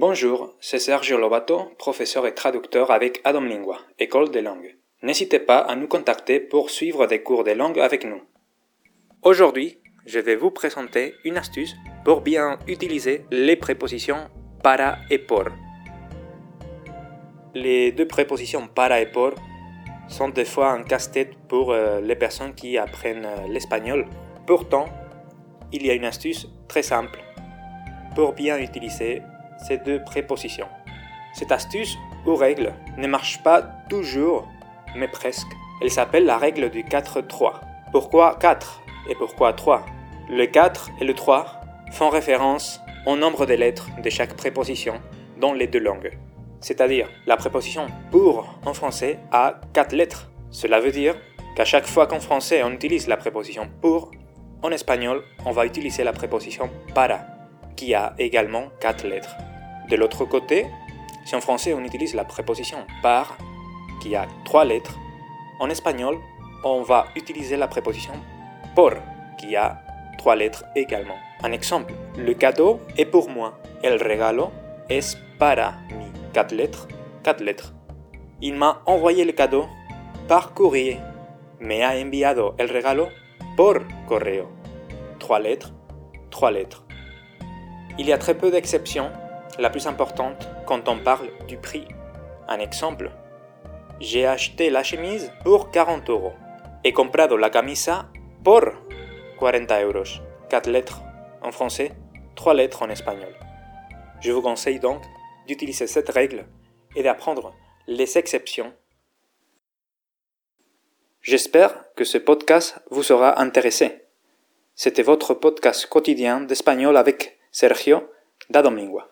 Bonjour, c'est Sergio Lobato, professeur et traducteur avec Adam Lingua, École des langues. N'hésitez pas à nous contacter pour suivre des cours de langue avec nous. Aujourd'hui, je vais vous présenter une astuce pour bien utiliser les prépositions para et por. Les deux prépositions para et por sont des fois un casse-tête pour euh, les personnes qui apprennent euh, l'espagnol. Pourtant, il y a une astuce très simple pour bien utiliser ces deux prépositions. Cette astuce ou règle ne marche pas toujours, mais presque. Elle s'appelle la règle du 4-3. Pourquoi 4 et pourquoi 3 Le 4 et le 3 font référence au nombre de lettres de chaque préposition dans les deux langues. C'est-à-dire, la préposition pour en français a 4 lettres. Cela veut dire qu'à chaque fois qu'en français on utilise la préposition pour, en espagnol on va utiliser la préposition para, qui a également 4 lettres. De l'autre côté, si en français on utilise la préposition par, qui a trois lettres, en espagnol on va utiliser la préposition por, qui a trois lettres également. Un exemple, le cadeau est pour moi. El regalo es para mí. Quatre lettres, quatre lettres. Il m'a envoyé le cadeau par courrier. Me ha enviado el regalo por correo. Trois lettres, trois lettres. Il y a très peu d'exceptions la plus importante quand on parle du prix. Un exemple. J'ai acheté la chemise pour 40 euros. He comprado la camisa por 40 euros. 4 lettres en français, 3 lettres en espagnol. Je vous conseille donc d'utiliser cette règle et d'apprendre les exceptions. J'espère que ce podcast vous sera intéressé. C'était votre podcast quotidien d'espagnol avec Sergio da Domingua.